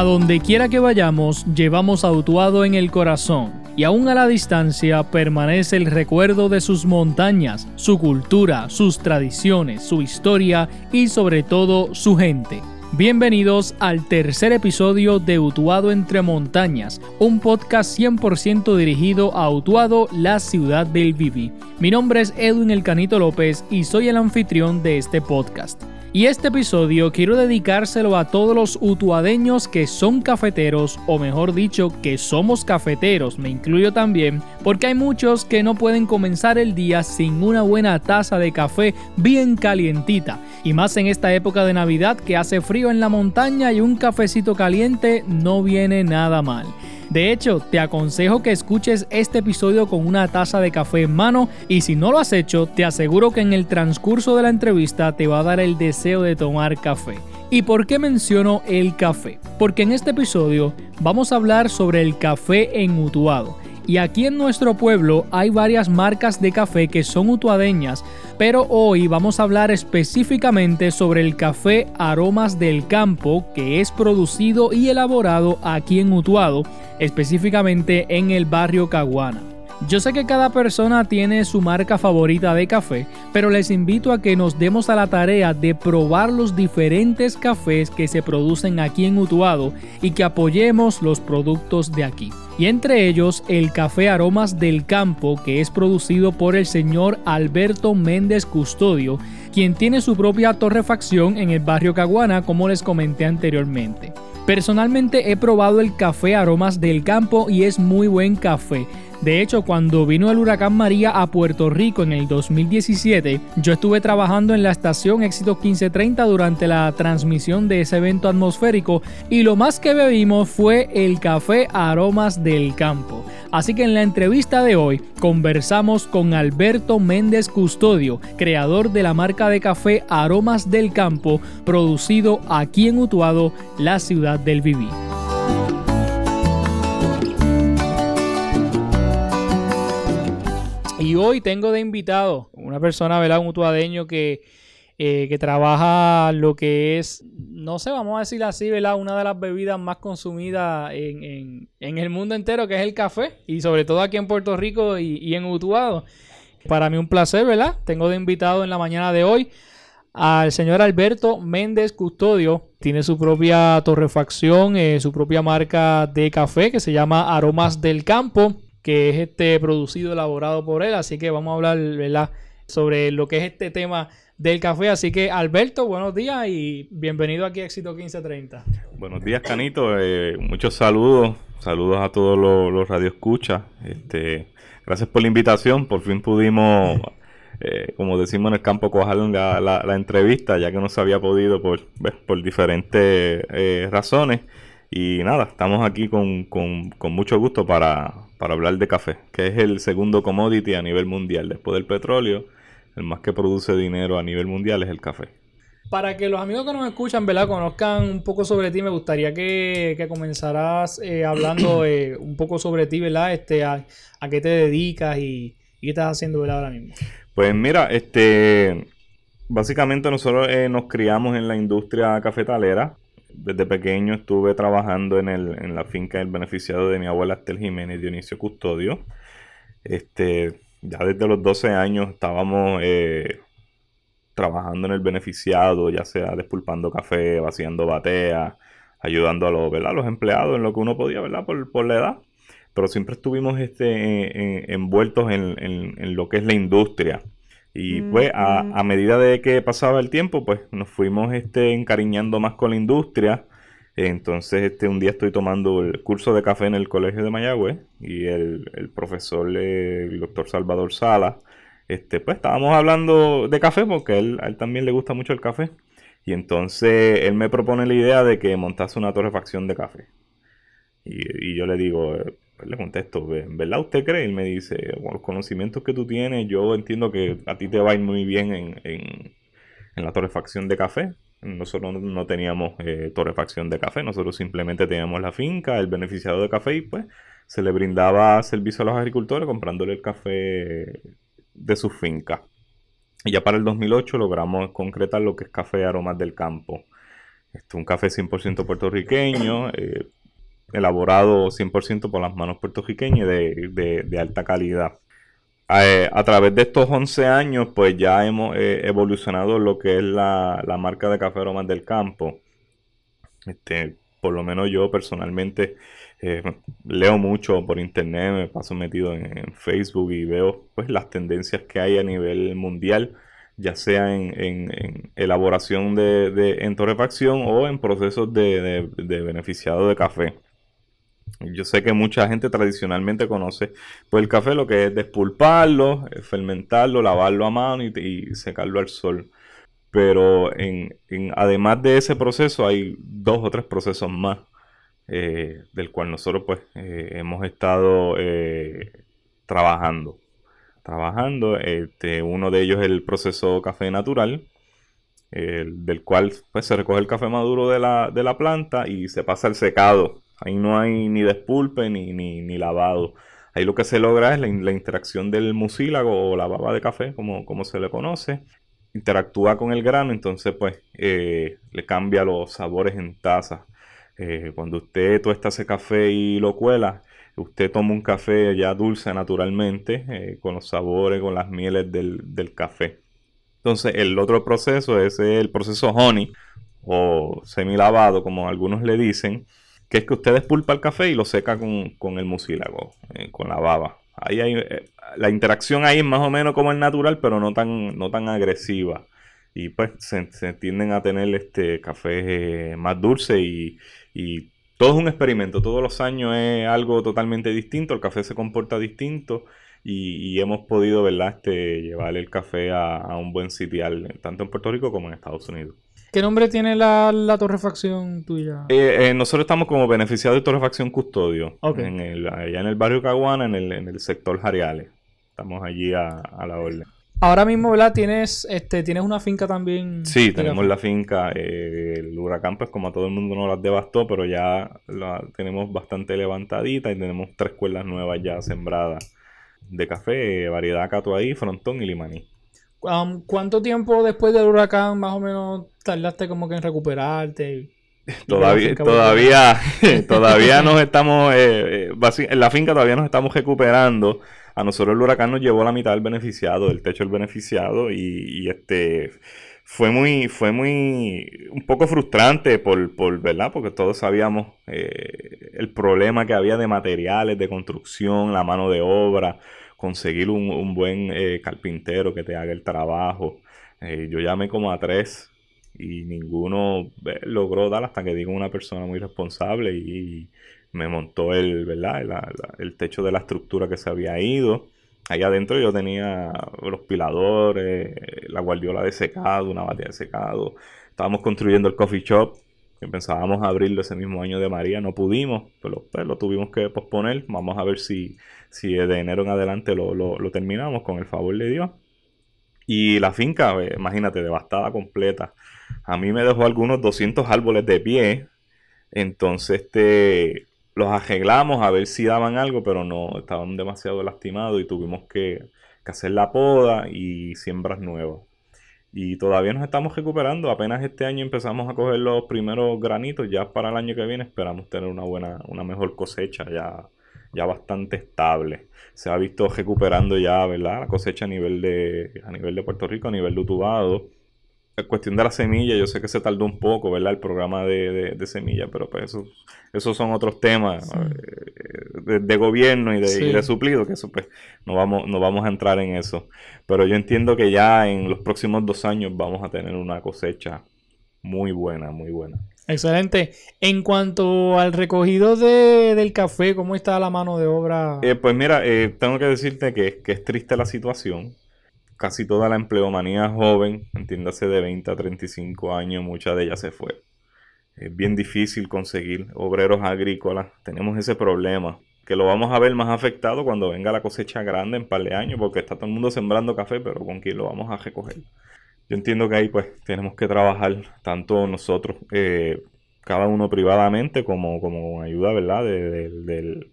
A donde quiera que vayamos, llevamos a Utuado en el corazón, y aún a la distancia permanece el recuerdo de sus montañas, su cultura, sus tradiciones, su historia y sobre todo su gente. Bienvenidos al tercer episodio de Utuado entre montañas, un podcast 100% dirigido a Utuado, la ciudad del Vivi. Mi nombre es Edwin El Canito López y soy el anfitrión de este podcast. Y este episodio quiero dedicárselo a todos los utuadeños que son cafeteros, o mejor dicho, que somos cafeteros, me incluyo también, porque hay muchos que no pueden comenzar el día sin una buena taza de café bien calientita. Y más en esta época de Navidad que hace frío en la montaña y un cafecito caliente no viene nada mal. De hecho, te aconsejo que escuches este episodio con una taza de café en mano y si no lo has hecho, te aseguro que en el transcurso de la entrevista te va a dar el deseo de tomar café. ¿Y por qué menciono el café? Porque en este episodio vamos a hablar sobre el café en Utuado y aquí en nuestro pueblo hay varias marcas de café que son utuadeñas, pero hoy vamos a hablar específicamente sobre el café Aromas del Campo, que es producido y elaborado aquí en Utuado, específicamente en el barrio Caguana. Yo sé que cada persona tiene su marca favorita de café, pero les invito a que nos demos a la tarea de probar los diferentes cafés que se producen aquí en Utuado y que apoyemos los productos de aquí. Y entre ellos el café Aromas del Campo, que es producido por el señor Alberto Méndez Custodio, quien tiene su propia torrefacción en el barrio Caguana, como les comenté anteriormente. Personalmente he probado el café Aromas del Campo y es muy buen café. De hecho, cuando vino el huracán María a Puerto Rico en el 2017, yo estuve trabajando en la estación Éxito 1530 durante la transmisión de ese evento atmosférico y lo más que bebimos fue el café Aromas del Campo. Así que en la entrevista de hoy conversamos con Alberto Méndez Custodio, creador de la marca de café Aromas del Campo, producido aquí en Utuado, la ciudad del Viví. Y hoy tengo de invitado una persona, ¿verdad? Un utuadeño que, eh, que trabaja lo que es, no sé, vamos a decir así, ¿verdad? Una de las bebidas más consumidas en, el mundo entero, que es el café. Y sobre todo aquí en Puerto Rico y, en Utuado. Para mí un placer, ¿verdad? Tengo de invitado en la mañana de hoy al señor Alberto Méndez Custodio. Tiene su propia torrefacción, eh, su propia marca de café que se llama Aromas del Campo que es este producido, elaborado por él. Así que vamos a hablar ¿verdad? sobre lo que es este tema del café. Así que Alberto, buenos días y bienvenido aquí a Éxito 1530. Buenos días, Canito. Eh, muchos saludos. Saludos a todos los, los radioescuchas. Este, gracias por la invitación. Por fin pudimos, eh, como decimos en el campo, cojar la, la, entrevista, ya que no se había podido por, por diferentes eh, razones. Y nada, estamos aquí con, con, con mucho gusto para, para hablar de café, que es el segundo commodity a nivel mundial. Después del petróleo, el más que produce dinero a nivel mundial es el café. Para que los amigos que nos escuchan, ¿verdad? Conozcan un poco sobre ti, me gustaría que, que comenzaras eh, hablando eh, un poco sobre ti, ¿verdad? Este, a, qué te dedicas y, qué estás haciendo, ¿verdad? Ahora mismo. Pues mira, este, básicamente nosotros eh, nos criamos en la industria cafetalera desde pequeño estuve trabajando en, el, en la finca del beneficiado de mi abuela Estel Jiménez Dionisio Custodio. Este, ya desde los 12 años estábamos eh, trabajando en el beneficiado, ya sea despulpando café, vaciando batea, ayudando a los, los empleados en lo que uno podía, ¿verdad? Por, por la edad. Pero siempre estuvimos este, envueltos en, en lo que es la industria. Y pues a, medida de que pasaba el tiempo, pues nos fuimos este, encariñando más con la industria. Entonces, este, un día estoy tomando el curso de café en el Colegio de Mayagüez y el, profesor, el doctor Salvador Sala, este, pues estábamos hablando de café porque a él, también le gusta mucho el café. Y entonces él me propone la idea de que montase una torrefacción de café. Y, y yo le digo, le contesto, ¿en verdad usted cree? Él me dice, con los conocimientos que tú tienes, yo entiendo que a ti te va a ir muy bien en, en, la torrefacción de café. Nosotros no teníamos eh, torrefacción de café, nosotros simplemente teníamos la finca, el beneficiado de café y pues se le brindaba servicio a los agricultores comprándole el café de su finca. Y ya para el 2008 logramos concretar lo que es café aromas del campo. Este, un café 100% puertorriqueño, eh, elaborado 100% por las manos puertorriqueñas de, de, alta calidad. Eh, a, través de estos 11 años, pues ya hemos eh, evolucionado lo que es la, marca de Café Aromas del Campo. Este, por lo menos yo personalmente leo mucho por internet, me paso metido en, Facebook y veo pues las tendencias que hay a nivel mundial ya sea en, elaboración de, en torrefacción o en procesos de, beneficiado de café. Yo sé que mucha gente tradicionalmente conoce pues el café lo que es despulparlo, eh, fermentarlo, lavarlo a mano y, secarlo al sol. Pero en, además de ese proceso hay dos o tres procesos más eh, del cual nosotros pues eh, hemos estado trabajando trabajando. Este, uno de ellos es el proceso café natural, del cual pues, se recoge el café maduro de la, de la, planta y se pasa al secado. Ahí no hay ni despulpe ni, ni, lavado. Ahí lo que se logra es la, interacción del mucílago o la baba de café, como, como se le conoce. Interactúa con el grano, entonces pues eh, le cambia los sabores en taza. Eh, cuando usted tuesta ese café y lo cuela, usted toma un café ya dulce naturalmente, eh, con los sabores, con las mieles del, café. Entonces, el otro proceso es el proceso honey o semilavado, como algunos le dicen, que es que usted despulpa el café y lo seca con, el mucílago, eh, con la baba. Ahí hay, eh, la interacción ahí es más o menos como el natural, pero no tan, no tan agresiva. Y pues se, tienden a tener este café más dulce y, y todo es un experimento, todos los años es algo totalmente distinto, el café se comporta distinto y, hemos podido, ¿verdad?, este, llevar el café a, un buen sitial, tanto en Puerto Rico como en Estados Unidos. ¿Qué nombre tiene la, torrefacción tuya? Eh, eh, nosotros estamos como beneficiados de torrefacción custodio, en allá en el barrio Caguana, en el, en el sector Jariales. Estamos allí a, a la orden. Ahora mismo, ¿verdad? Tienes, este, tienes una finca también. Sí, tenemos la finca. Eh, el huracán, pues como a todo el mundo no las devastó, pero ya la tenemos bastante levantadita y tenemos tres cuerdas nuevas ya sembradas de café, variedad catuaí, frontón y limaní. Um, ¿Cuánto tiempo después del huracán más o menos tardaste como que en recuperarte? Todavía, todavía, todavía nos estamos, eh, eh, en la finca todavía nos estamos recuperando a nosotros el huracán nos llevó la mitad del beneficiado, del techo del beneficiado, y, este fue muy, fue muy, un poco frustrante por, por ¿verdad? Porque todos sabíamos eh, el problema que había de materiales, de construcción, la mano de obra, conseguir un, buen eh, carpintero que te haga el trabajo. Eh, yo llamé como a tres y ninguno logró dar hasta que digo una persona muy responsable y, me montó el, ¿verdad? el techo de la estructura que se había ido. Ahí adentro yo tenía los piladores, la guardiola de secado, una batea de secado. Estábamos construyendo el coffee shop, que pensábamos abrirlo ese mismo año de María, no pudimos, pero pues, lo tuvimos que posponer. Vamos a ver si, si de enero en adelante lo, lo, terminamos con el favor de Dios. Y la finca, eh, imagínate, devastada completa. A mí me dejó algunos 200 árboles de pie. Entonces, este, los arreglamos a ver si daban algo, pero no, estaban demasiado lastimados y tuvimos que, hacer la poda y siembras nuevas. Y todavía nos estamos recuperando. Apenas este año empezamos a coger los primeros granitos. Ya para el año que viene esperamos tener una buena, una mejor cosecha ya, ya bastante estable. Se ha visto recuperando ya, ¿verdad? La cosecha a nivel de, a nivel de Puerto Rico, a nivel de utubado cuestión de la semilla, yo sé que se tardó un poco, ¿verdad? El programa de, de, semilla, pero pues eso, esos son otros temas eh, de, gobierno y de, suplido, que eso pues no vamos, no vamos a entrar en eso. Pero yo entiendo que ya en los próximos dos años vamos a tener una cosecha muy buena, muy buena. Excelente. En cuanto al recogido de, del café, ¿cómo está la mano de obra? Eh, pues mira, eh, tengo que decirte que, que es triste la situación casi toda la empleomanía joven, entiéndase de 20 a 35 años, mucha de ella se fue. Es bien difícil conseguir obreros agrícolas. Tenemos ese problema, que lo vamos a ver más afectado cuando venga la cosecha grande en par de años, porque está todo el mundo sembrando café, pero ¿con quién lo vamos a recoger? Yo entiendo que ahí pues tenemos que trabajar tanto nosotros, eh, cada uno privadamente, como, como ayuda, ¿verdad? del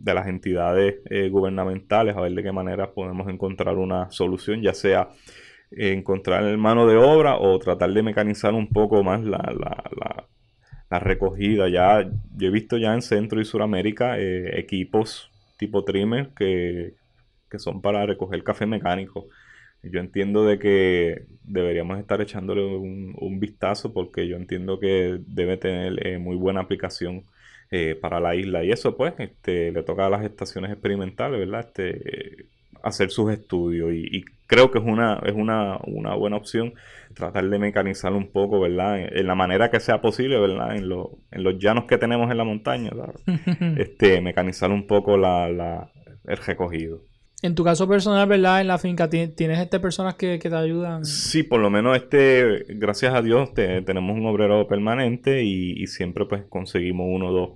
de las entidades eh, gubernamentales a ver de qué manera podemos encontrar una solución, ya sea encontrar mano de obra o tratar de mecanizar un poco más la, recogida. Ya, yo he visto ya en Centro y Suramérica eh, equipos tipo trimmer que, son para recoger café mecánico. Yo entiendo de que deberíamos estar echándole un, vistazo porque yo entiendo que debe tener eh, muy buena aplicación eh, para la isla. Y eso pues este, le toca a las estaciones experimentales, ¿verdad? Este, hacer sus estudios y, creo que es una, es una, buena opción tratar de mecanizar un poco, ¿verdad? En, la manera que sea posible, ¿verdad? En, en los llanos que tenemos en la montaña, este, mecanizar un poco la, la, el recogido. En tu caso personal, ¿verdad? En la finca, ¿tienes este personas que, te ayudan? Sí, por lo menos este, gracias a Dios, tenemos un obrero permanente y, siempre pues conseguimos uno o dos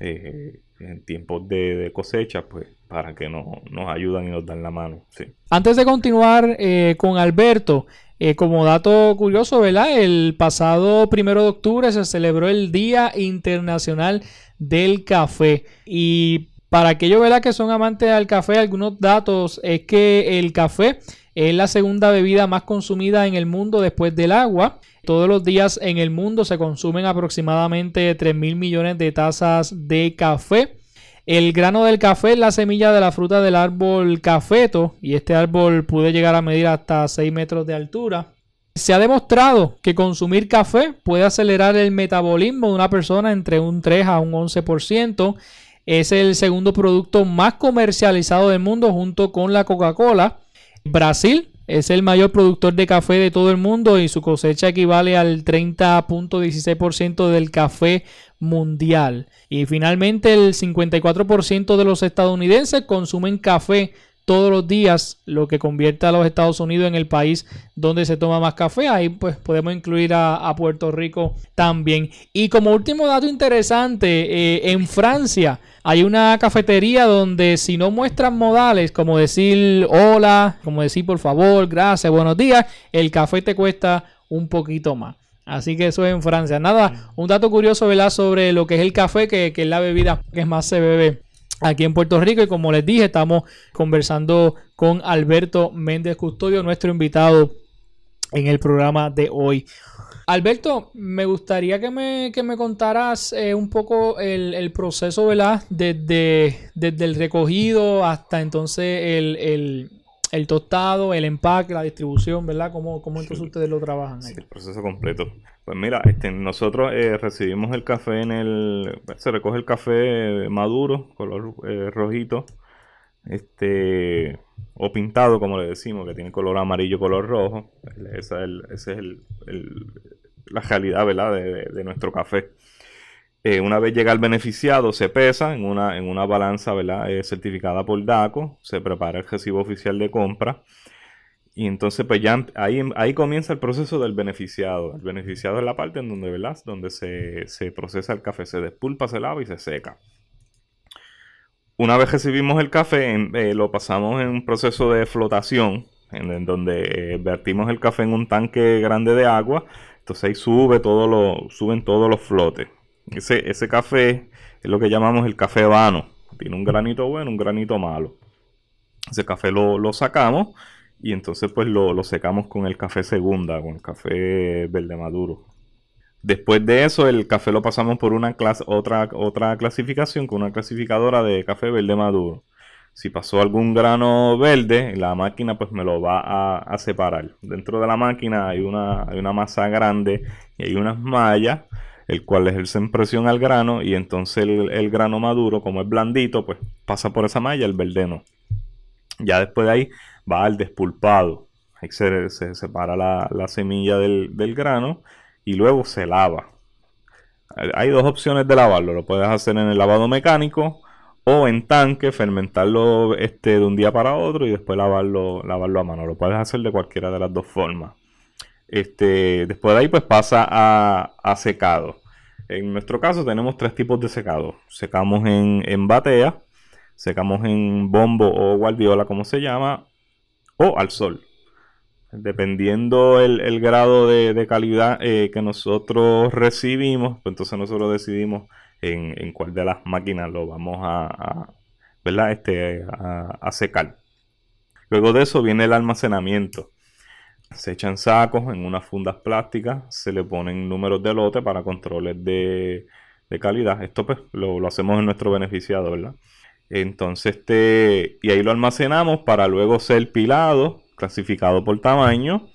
eh, en tiempos de, cosecha, pues para que nos ayudan y nos dan la mano. Antes de continuar eh, con Alberto, eh, como dato curioso, ¿verdad? El pasado primero de octubre se celebró el Día Internacional del Café. Y para aquellos ¿verdad? que son amantes del café, algunos datos es que el café es la segunda bebida más consumida en el mundo después del agua. Todos los días en el mundo se consumen aproximadamente 3 mil millones de tazas de café. El grano del café es la semilla de la fruta del árbol cafeto y este árbol puede llegar a medir hasta 6 metros de altura. Se ha demostrado que consumir café puede acelerar el metabolismo de una persona entre un 3 a un 11%. Es el segundo producto más comercializado del mundo junto con la Coca-Cola. Brasil es el mayor productor de café de todo el mundo y su cosecha equivale al 30.16% del café mundial. Y finalmente el 54% de los estadounidenses consumen café todos los días, lo que convierte a los Estados Unidos en el país donde se toma más café. Ahí pues podemos incluir a, Puerto Rico también. Y como último dato interesante, eh, en Francia hay una cafetería donde si no muestran modales, como decir hola, como decir por favor, gracias, buenos días, el café te cuesta un poquito más. Así que eso es en Francia. Nada, un dato curioso, ¿verdad? Sobre lo que es el café, que, que es la bebida que más se bebe aquí en Puerto Rico. Y como les dije, estamos conversando con Alberto Méndez Custodio, nuestro invitado en el programa de hoy. Alberto, me gustaría que me, que me contaras eh, un poco el, proceso, ¿verdad? Desde, desde, el recogido hasta entonces el, el, tostado, el empaque, la distribución, ¿verdad? ¿Cómo, cómo entonces ustedes lo trabajan? Ahí? el proceso completo. Pues mira, este, nosotros eh, recibimos el café en el... Se recoge el café maduro, color eh, rojito, este o pintado, como le decimos, que tiene color amarillo, color rojo. Esa es, el, la realidad, ¿verdad? De, nuestro café. Eh, una vez llega el beneficiado, se pesa en una, en una balanza, ¿verdad? certificada por DACO, se prepara el recibo oficial de compra y entonces, pues ya ahí, ahí comienza el proceso del beneficiado. El beneficiado es la parte en donde, ¿verdad? Donde se, procesa el café, se despulpa, se lava y se seca. Una vez recibimos el café, eh, lo pasamos en un proceso de flotación, en, donde eh, vertimos el café en un tanque grande de agua. Entonces ahí sube todo lo, suben todos los flotes. Ese, ese café es lo que llamamos el café vano. Tiene un granito bueno, un granito malo. Ese café lo, lo sacamos y entonces pues lo, secamos con el café segunda, con el café verde maduro. Después de eso, el café lo pasamos por una otra, otra clasificación con una clasificadora de café verde maduro. Si pasó algún grano verde, la máquina pues me lo va a, separar. Dentro de la máquina hay una, hay una masa grande y hay unas mallas, el cual ejerce presión al grano y entonces el, el, grano maduro, como es blandito, pues pasa por esa malla, el verde no. Ya después de ahí va al despulpado. Ahí se, separa la, semilla del, grano y luego se lava. Hay dos opciones de lavarlo. Lo puedes hacer en el lavado mecánico o en tanque, fermentarlo este, de un día para otro y después lavarlo, lavarlo a mano. Lo puedes hacer de cualquiera de las dos formas. Este, después de ahí pues pasa a, secado. En nuestro caso tenemos tres tipos de secado. Secamos en, en batea, secamos en bombo o guardiola como se llama, o al sol. Dependiendo el, grado de, calidad eh, que nosotros recibimos, pues entonces nosotros decidimos en, cuál de las máquinas lo vamos a, Este, a, secar. Luego de eso viene el almacenamiento. Se echan sacos en unas fundas plásticas, se le ponen números de lote para controles de, calidad. Esto pues lo, lo, hacemos en nuestro beneficiado, ¿verdad? Entonces, este, y ahí lo almacenamos para luego ser pilado, clasificado por tamaño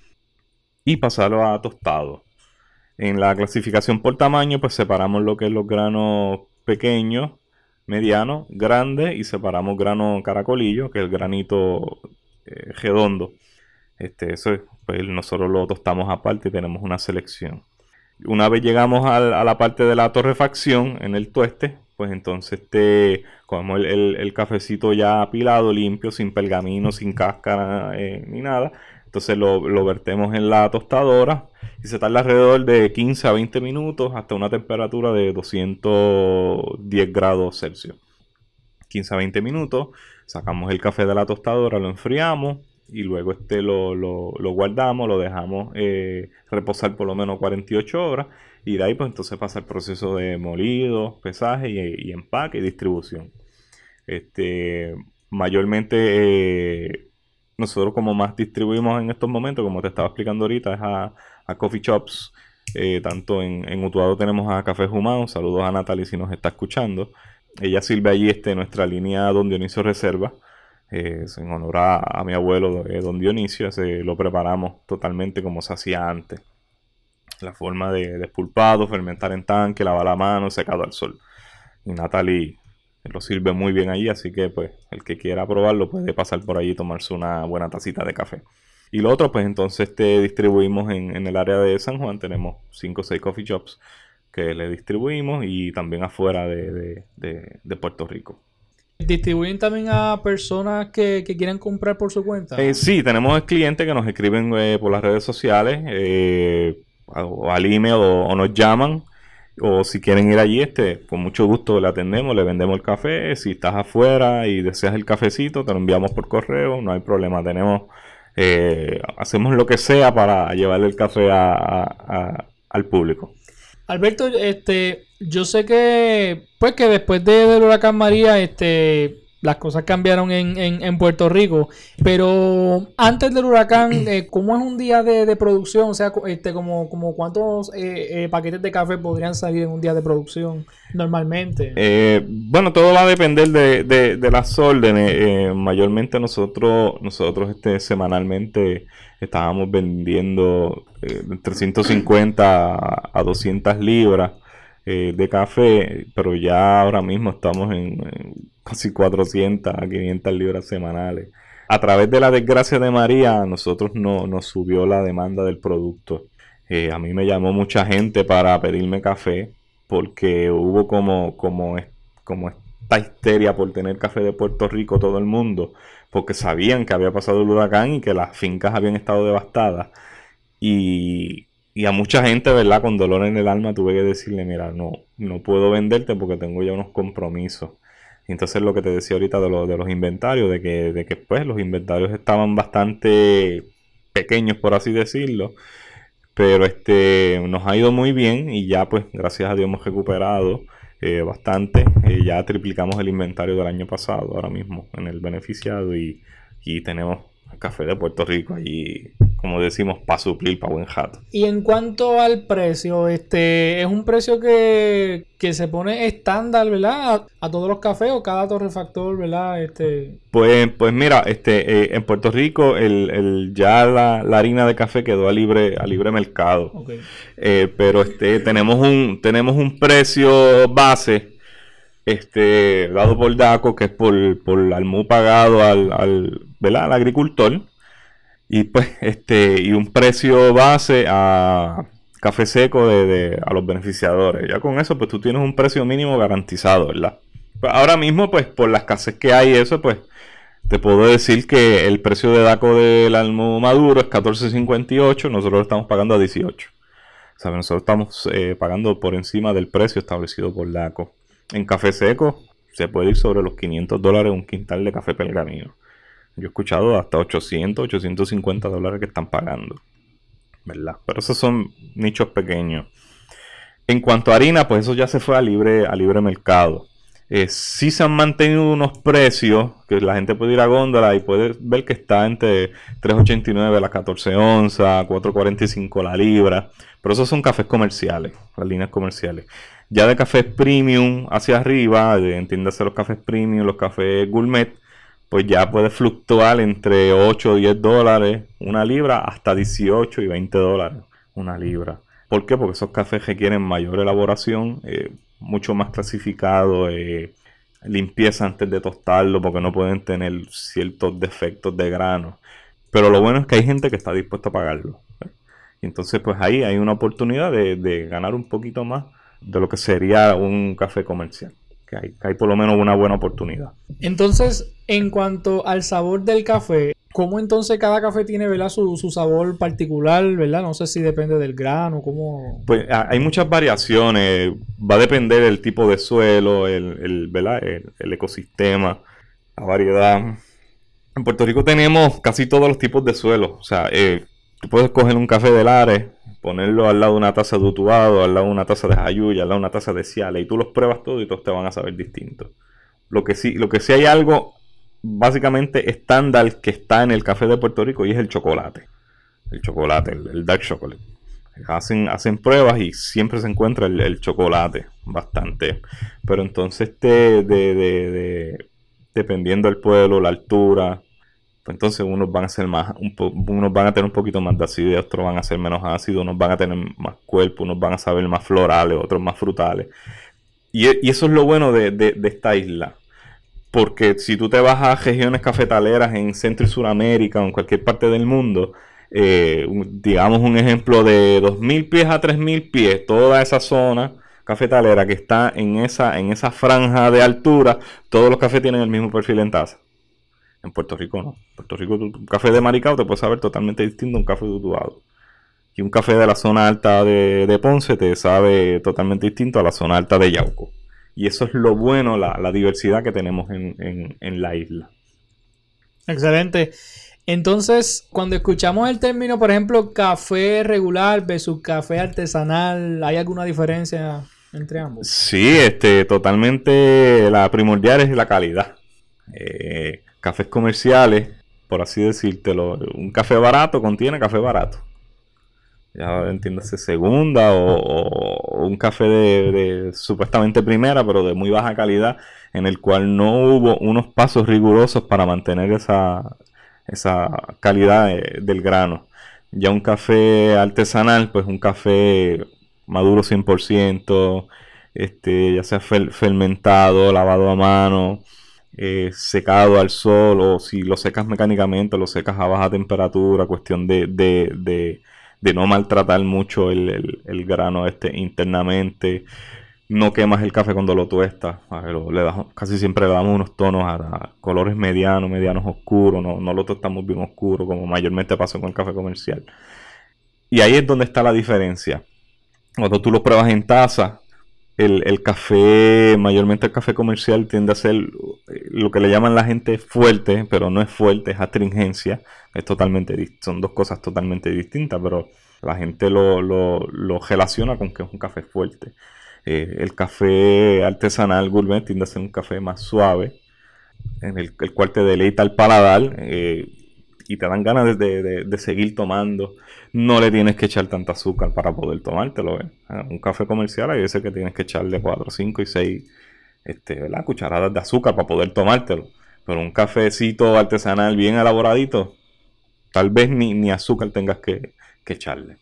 y pasarlo a tostado. En la clasificación por tamaño, pues separamos lo que es los granos pequeños, medianos, grandes y separamos grano caracolillo, que es el granito eh, redondo. Este, eso pues nosotros lo tostamos aparte y tenemos una selección. Una vez llegamos a, la parte de la torrefacción en el tueste, pues entonces comemos el, cafecito ya apilado, limpio, sin pergamino, sin cáscara eh, ni nada. Entonces lo, lo, vertemos en la tostadora y se tarda alrededor de 15 a 20 minutos hasta una temperatura de 210 grados Celsius. 15 a 20 minutos, sacamos el café de la tostadora, lo enfriamos y luego este lo, guardamos, lo dejamos eh, reposar por lo menos 48 horas y de ahí pues entonces pasa el proceso de molido, pesaje y, empaque y distribución. Este, mayormente eh, nosotros como más distribuimos en estos momentos, como te estaba explicando ahorita, es a, coffee shops. Eh, tanto en, en, Utuado tenemos a Café Humano. Saludos a Natalie si nos está escuchando. Ella sirve allí este, nuestra línea Don Dionisio Reserva. Eh, en honor a, mi abuelo Don Dionisio. Lo preparamos totalmente como se hacía antes. La forma de despulpado, fermentar en tanque, lavar la mano, secado al sol. Y Natalie lo sirve muy bien allí, así que pues el que quiera probarlo puede pasar por allí y tomarse una buena tacita de café. Y lo otro, pues entonces te distribuimos en, el área de San Juan, tenemos 5 o 6 coffee shops que le distribuimos y también afuera de, Puerto Rico. ¿Distribuyen también a personas que, que quieran comprar por su cuenta? Eh, sí, tenemos clientes que nos escriben eh, por las redes sociales eh, o al email o, nos llaman o si quieren ir allí, este, con mucho gusto le atendemos, le vendemos el café. Si estás afuera y deseas el cafecito, te lo enviamos por correo, no hay problema. Tenemos, eh, hacemos lo que sea para llevarle el café al público. Alberto, este, yo sé que, pues que después de, del huracán María, este, las cosas cambiaron en, en, Puerto Rico. Pero antes del huracán, eh, ¿cómo es un día de, producción? O sea, este, como, como cuántos eh, eh, paquetes de café podrían salir en un día de producción normalmente. bueno, todo va a depender de, de, las órdenes. mayormente nosotros, nosotros este, semanalmente estábamos vendiendo entre 150 a 200 libras. de café, pero ya ahora mismo estamos en casi 400 a 500 libras semanales. A través de la desgracia de María, a nosotros no, nos subió la demanda del producto. Eh, a mí me llamó mucha gente para pedirme café porque hubo como, como, como esta histeria por tener café de Puerto Rico todo el mundo, porque sabían que había pasado el huracán y que las fincas habían estado devastadas. Y, y a mucha gente, ¿verdad? Con dolor en el alma tuve que decirle, mira, no, no puedo venderte porque tengo ya unos compromisos entonces lo que te decía ahorita de, los inventarios, de que, de pues los inventarios estaban bastante pequeños, por así decirlo. Pero este nos ha ido muy bien y ya pues gracias a Dios hemos recuperado eh, bastante. Eh, ya triplicamos el inventario del año pasado ahora mismo en el beneficiado y, y tenemos café de Puerto Rico allí, como decimos, para suplir para buen jato. Y en cuanto al precio, este es un precio que, se pone estándar, ¿verdad? A, todos los cafés o cada torrefactor, ¿verdad? Este... Pues, pues mira, este, eh, en Puerto Rico el, ya la, harina de café quedó a libre, a libre mercado. Eh, pero este, tenemos un, tenemos un precio base este, dado por DACO, que es por, por almú pagado al, al, al agricultor, y pues este, y un precio base a café seco de, a los beneficiadores. Ya con eso, pues tú tienes un precio mínimo garantizado, ¿verdad? Pues ahora mismo, pues por las escasez que hay eso, pues te puedo decir que el precio de DACO del almo maduro es 14.58, nosotros lo estamos pagando a 18. O sea, nosotros estamos eh, pagando por encima del precio establecido por DACO. En café seco se puede ir sobre los 500 dólares un quintal de café pergamino. Yo he escuchado hasta 800, 850 dólares que están pagando. ¿Verdad? Pero esos son nichos pequeños. En cuanto a harina, pues eso ya se fue a libre, a libre mercado. eh, sí se han mantenido unos precios que la gente puede ir a góndola y puede ver que está entre 3.89 las 14 onzas, 4.45 la libra. Pero esos son cafés comerciales, las líneas comerciales. Ya de cafés premium hacia arriba, entiéndase los cafés premium, los cafés gourmet, pues ya puede fluctuar entre 8 o 10 dólares una libra hasta 18 y 20 dólares una libra. ¿Por qué? Porque esos cafés requieren mayor elaboración, eh, mucho más clasificado, eh, limpieza antes de tostarlo, porque no pueden tener ciertos defectos de grano. Pero lo bueno es que hay gente que está dispuesta a pagarlo. ¿eh? Y entonces, pues ahí hay una oportunidad de ganar un poquito más de lo que sería un café comercial que hay, por lo menos una buena oportunidad. Entonces, en cuanto al sabor del café, ¿cómo entonces cada café tiene ¿verdad? Su, sabor particular? ¿verdad? No sé si depende del grano, ¿cómo...? Pues hay muchas variaciones, va a depender del tipo de suelo, el, el, ¿verdad? el, ecosistema, la variedad. En Puerto Rico tenemos casi todos los tipos de suelo, o sea, eh, tú puedes coger un café de Lares ponerlo al lado de una taza de utuado, al lado de una taza de jayuya, al lado de una taza de ciale, y tú los pruebas todos y todos te van a saber distintos. Lo que sí, lo que sí hay algo básicamente estándar que está en el café de Puerto Rico y es el chocolate. El chocolate, el, dark chocolate. Hacen, hacen pruebas y siempre se encuentra el, chocolate bastante. Pero entonces te, de, dependiendo del pueblo, la altura, pues entonces unos van a ser más, unos van a tener un poquito más de acidez, otros van a ser menos ácidos, unos van a tener más cuerpo, unos van a saber más florales, otros más frutales. Y, eso es lo bueno de, esta isla. Porque si tú te vas a regiones cafetaleras en Centro y Sudamérica o en cualquier parte del mundo, eh, digamos un ejemplo de 2.000 pies a 3.000 pies, toda esa zona cafetalera que está en esa, en esa franja de altura, todos los cafés tienen el mismo perfil en taza. En Puerto Rico no. En Puerto Rico un café de maricao te puede saber totalmente distinto a un café de Utuado. Y un café de la zona alta de, Ponce te sabe totalmente distinto a la zona alta de Yauco. Y eso es lo bueno, la, diversidad que tenemos en, la isla. Excelente. Entonces, cuando escuchamos el término, por ejemplo, café regular versus café artesanal, ¿hay alguna diferencia entre ambos? Sí, este, totalmente la primordial es la calidad. Eh, cafés comerciales, por así decírtelo, un café barato contiene café barato. Ya entiéndase segunda o, un café de, supuestamente primera, pero de muy baja calidad, en el cual no hubo unos pasos rigurosos para mantener esa, esa calidad del grano. Ya un café artesanal, pues un café maduro 100%, este, ya sea fermentado, lavado a mano, eh, secado al sol o si lo secas mecánicamente, lo secas a baja temperatura, cuestión de, de, de, no maltratar mucho el, grano este internamente. No quemas el café cuando lo tuestas. Le casi siempre le damos unos tonos a, colores medianos, medianos oscuros. No, no lo tostamos bien oscuro como mayormente pasa con el café comercial. Y ahí es donde está la diferencia. Cuando tú lo pruebas en taza, el, café, mayormente el café comercial, tiende a ser lo que le llaman la gente fuerte, pero no es fuerte, es astringencia. Es totalmente, son dos cosas totalmente distintas, pero la gente lo, relaciona con que es un café fuerte. Eh, el café artesanal gourmet tiende a ser un café más suave, en el, cual te deleita el paladar. Eh, y te dan ganas de, seguir tomando. No le tienes que echar tanta azúcar para poder tomártelo. ¿eh? Un café comercial hay veces que tienes que echarle 4, 5 y 6 este, cucharadas de azúcar para poder tomártelo. Pero un cafecito artesanal bien elaboradito, tal vez ni, ni azúcar tengas que, echarle.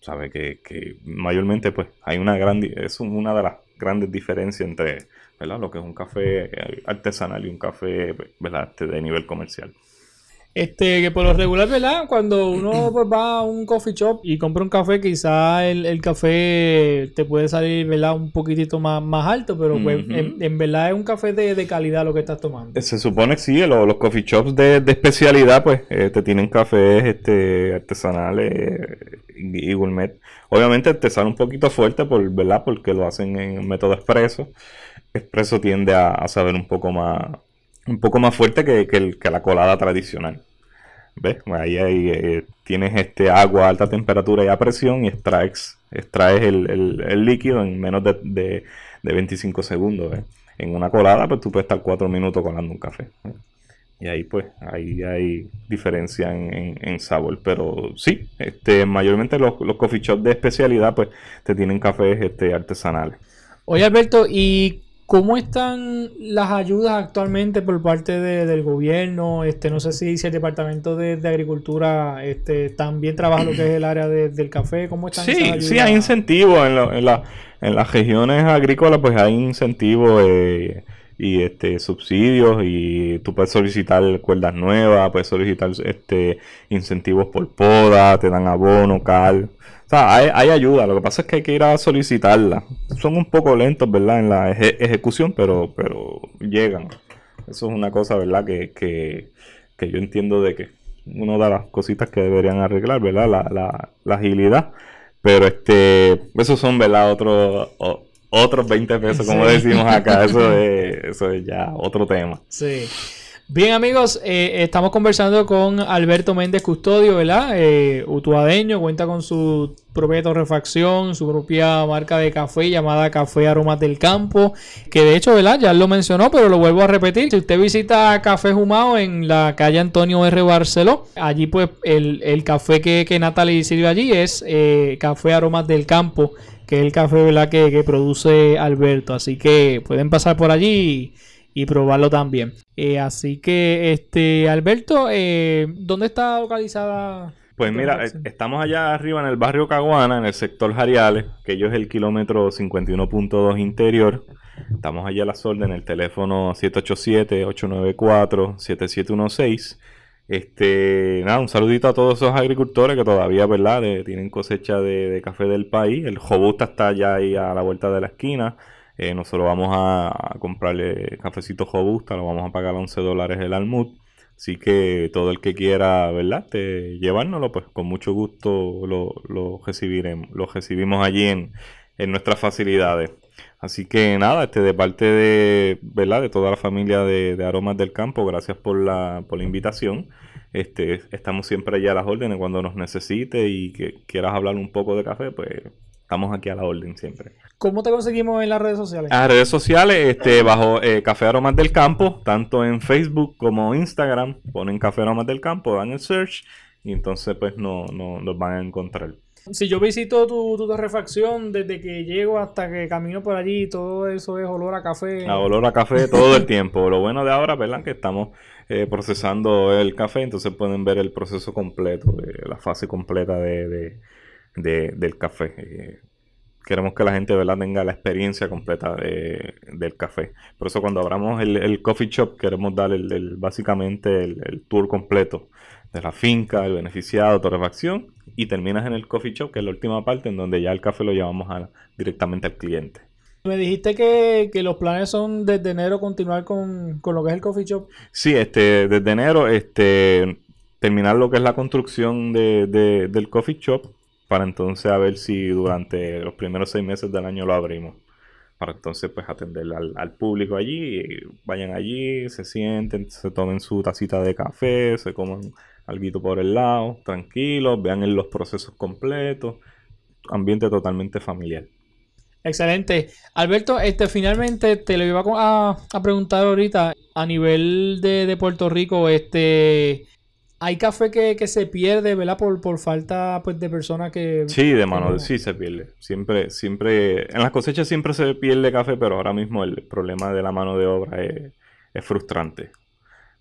Sabe que, que, mayormente pues hay una gran es una de las grandes diferencias entre ¿verdad? lo que es un café artesanal y un café ¿verdad? Este, de nivel comercial. Este, que por lo regular, ¿verdad? Cuando uno pues, va a un coffee shop y compra un café, quizá el, café te puede salir, ¿verdad? Un poquitito más, más alto, pero pues, en, verdad es un café de, calidad lo que estás tomando. Se supone que sí, los, coffee shops de, especialidad, pues, eh, te tienen cafés este, artesanales y, gourmet. Obviamente te sale un poquito fuerte, por, ¿verdad? Porque lo hacen en método expreso. Expreso tiende a saber un poco más un poco más fuerte que, que, la colada tradicional. ¿Ves? Ahí, eh, tienes este agua a alta temperatura y a presión y extraes, extraes el, líquido en menos de, 25 segundos. en una colada, pues tú puedes estar cuatro minutos colando un café. Y ahí pues, ahí hay diferencia en, sabor. Pero sí, este, mayormente los, los coffee shops de especialidad pues te tienen cafés este, artesanales. Oye Alberto, ¿y cómo están las ayudas actualmente por parte del gobierno? Este, no sé si, si el Departamento de, Agricultura este, también trabaja lo que es el área del café. ¿Cómo están Sí, sí, hay incentivos en, en, la, en las regiones agrícolas, pues hay incentivos. Eh, y este subsidios y tú puedes solicitar cuerdas nuevas, puedes solicitar este incentivos por poda, te dan abono, cal. O sea, hay, ayuda, lo que pasa es que hay que ir a solicitarla. Son un poco lentos, ¿verdad? En la ejecución, pero, pero llegan. Eso es una cosa, ¿verdad? Que, que, que yo entiendo de que una de las cositas que deberían arreglar, ¿verdad? La, la, la agilidad. Pero este, esos son, ¿verdad? Otros otros 20 pesos, como decimos acá. Eso es, eso es ya otro tema. Sí. Bien amigos, eh, estamos conversando con Alberto Méndez Custodio, ¿verdad? Eh, utuadeño, cuenta con su propia torrefacción, su propia marca de café llamada Café Aromas del Campo, que de hecho, ¿verdad? Ya lo mencionó, pero lo vuelvo a repetir. Si usted visita Café Humao en la calle Antonio R. Barceló, allí pues el, café que, que Natalie sirve allí es eh, Café Aromas del Campo que es el café ¿verdad? Que, produce Alberto. Así que pueden pasar por allí probarlo también. Eh, así que, este Alberto, eh, ¿dónde está localizada? Pues mira, estamos allá arriba en el barrio Caguana, en el sector Jariales, que yo es el kilómetro 51.2 interior. Estamos allá a las órdenes, el teléfono 787-894-7716. Este, nada, un saludito a todos esos agricultores que todavía, ¿verdad?, tienen cosecha de, café del país. El Jobusta está ya ahí a la vuelta de la esquina. Eh, nosotros vamos a, comprarle cafecito Jobusta, lo vamos a pagar a 11 dólares el almud. Así que todo el que quiera, ¿verdad?, este, llevárnoslo, pues con mucho gusto lo, lo recibiremos. Lo recibimos allí en, en nuestras facilidades. Así que nada, este de parte de, ¿verdad? de toda la familia de, Aromas del Campo, gracias por la, por la invitación. Este, estamos siempre allá a las órdenes cuando nos necesite y que quieras hablar un poco de café, pues estamos aquí a la orden siempre. ¿Cómo te conseguimos en las redes sociales? En las redes sociales, este, bajo eh, Café Aromas del Campo, tanto en Facebook como Instagram, ponen Café Aromas del Campo, dan el search y entonces pues no, no nos van a encontrar. Si yo visito tu, tu refacción desde que llego hasta que camino por allí, todo eso es olor a café. A olor a café todo el tiempo. Lo bueno de ahora, ¿verdad? Que estamos eh, procesando el café, entonces pueden ver el proceso completo, la fase completa de, del café. Eh, queremos que la gente ¿verdad? tenga la experiencia completa del café. Por eso cuando abramos el, coffee shop queremos dar el, básicamente el, tour completo de la finca, el beneficiado, torrefacción y terminas en el coffee shop, que es la última parte en donde ya el café lo llevamos directamente al cliente. Me dijiste que, los planes son desde enero continuar con, lo que es el coffee shop. Sí, este, desde enero este, terminar lo que es la construcción de, del coffee shop para entonces a ver si durante los primeros seis meses del año lo abrimos. Para entonces pues atender al, público allí, vayan allí, se sienten, se tomen su tacita de café, se coman algo por el lado, tranquilos, vean en los procesos completos, ambiente totalmente familiar. Excelente. Alberto, este finalmente te lo iba a, preguntar ahorita a nivel de, Puerto Rico, este hay café que, se pierde, ¿verdad? Por, por falta pues de personas que... Sí, de mano, sí se pierde. Siempre, siempre, en las cosechas siempre se pierde café, pero ahora mismo el problema de la mano de obra es, es frustrante.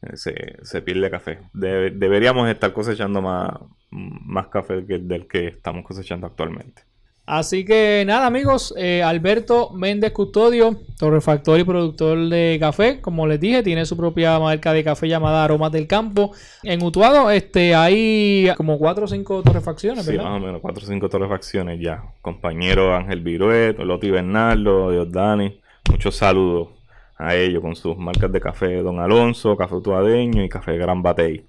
Eh, se, pierde café. deberíamos estar cosechando más, más café que del que estamos cosechando actualmente. Así que nada amigos, eh, Alberto Méndez Custodio, torrefactor y productor de café, como les dije, tiene su propia marca de café llamada Aromas del Campo. En Utuado este, hay como 4 o 5 torrefacciones, ¿verdad? Sí, más o menos 4 o 5 torrefacciones ya. Compañero Ángel Viruet, Loti Bernardo, Diosdani, muchos saludos a ellos con sus marcas de café Don Alonso, Café Utuadeño y Café Gran Batey.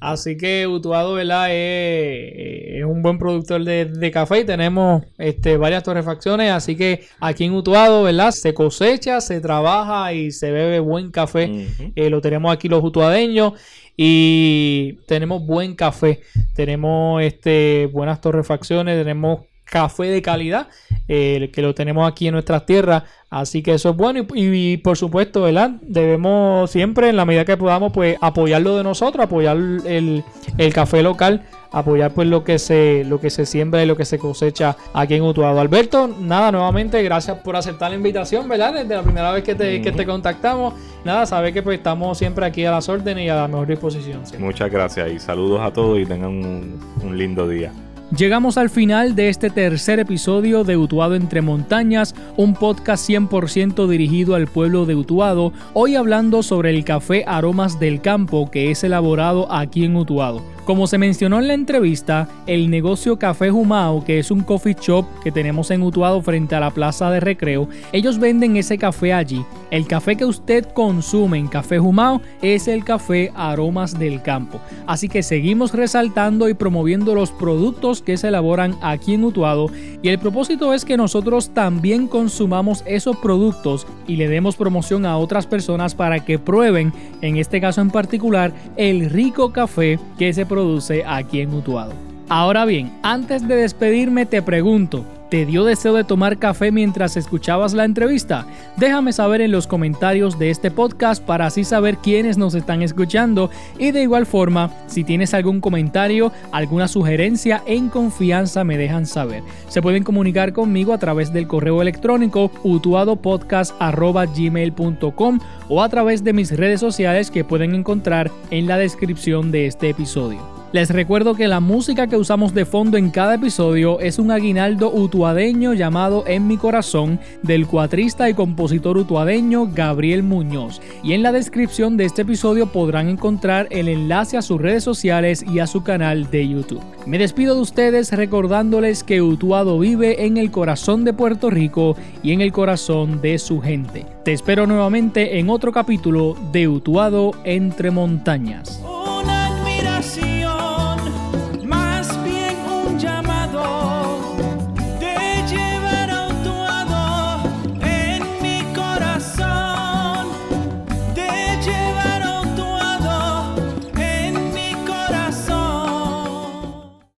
Así que Utuado, ¿verdad? Es, un buen productor de, café y tenemos este, varias torrefacciones. Así que aquí en Utuado, ¿verdad? Se cosecha, se trabaja y se bebe buen café. Eh, lo tenemos aquí los utuadeños y tenemos buen café. Tenemos este, buenas torrefacciones, tenemos café de calidad, eh, que lo tenemos aquí en nuestras tierras. Así que eso es bueno y, por supuesto, ¿verdad? Debemos siempre, en la medida que podamos, pues apoyarlo de nosotros, apoyar el, el café local apoyar pues lo que se lo que se siembra y lo que se cosecha aquí en Utuado. Alberto, nada, nuevamente gracias por aceptar la invitación, ¿verdad? Desde la primera vez que te, que te contactamos. Nada, sabes que pues estamos siempre aquí a las órdenes y a la mejor disposición. Muchas gracias y saludos a todos y tengan un lindo día. Llegamos al final de este tercer episodio de Utuado entre montañas, un podcast 100% dirigido al pueblo de Utuado, hoy hablando sobre el café Aromas del Campo que es elaborado aquí en Utuado. Como se mencionó en la entrevista, el negocio Café Jumao, que es un coffee shop que tenemos en Utuado frente a la plaza de recreo, ellos venden ese café allí. El café que usted consume en Café Jumao es el café Aromas del Campo. Así que seguimos resaltando y promoviendo los productos que se elaboran aquí en Utuado y el propósito es que nosotros también consumamos esos productos y le demos promoción a otras personas para que prueben, en este caso en particular, el rico café que se produce aquí en Utuado. Ahora bien, antes de despedirme te pregunto, ¿te dio deseo de tomar café mientras escuchabas la entrevista? Déjame saber en los comentarios de este podcast para así saber quiénes nos están escuchando y de igual forma, si tienes algún comentario, alguna sugerencia, en confianza me dejan saber. Se pueden comunicar conmigo a través del correo electrónico utuadopodcast.gmail.com o a través de mis redes sociales que pueden encontrar en la descripción de este episodio. Les recuerdo que la música que usamos de fondo en cada episodio es un aguinaldo utuadeño llamado En mi corazón del cuatrista y compositor utuadeño Gabriel Muñoz. Y en la descripción de este episodio podrán encontrar el enlace a sus redes sociales y a su canal de YouTube. Me despido de ustedes recordándoles que Utuado vive en el corazón de Puerto Rico y en el corazón de su gente. Te espero nuevamente en otro capítulo de Utuado entre montañas.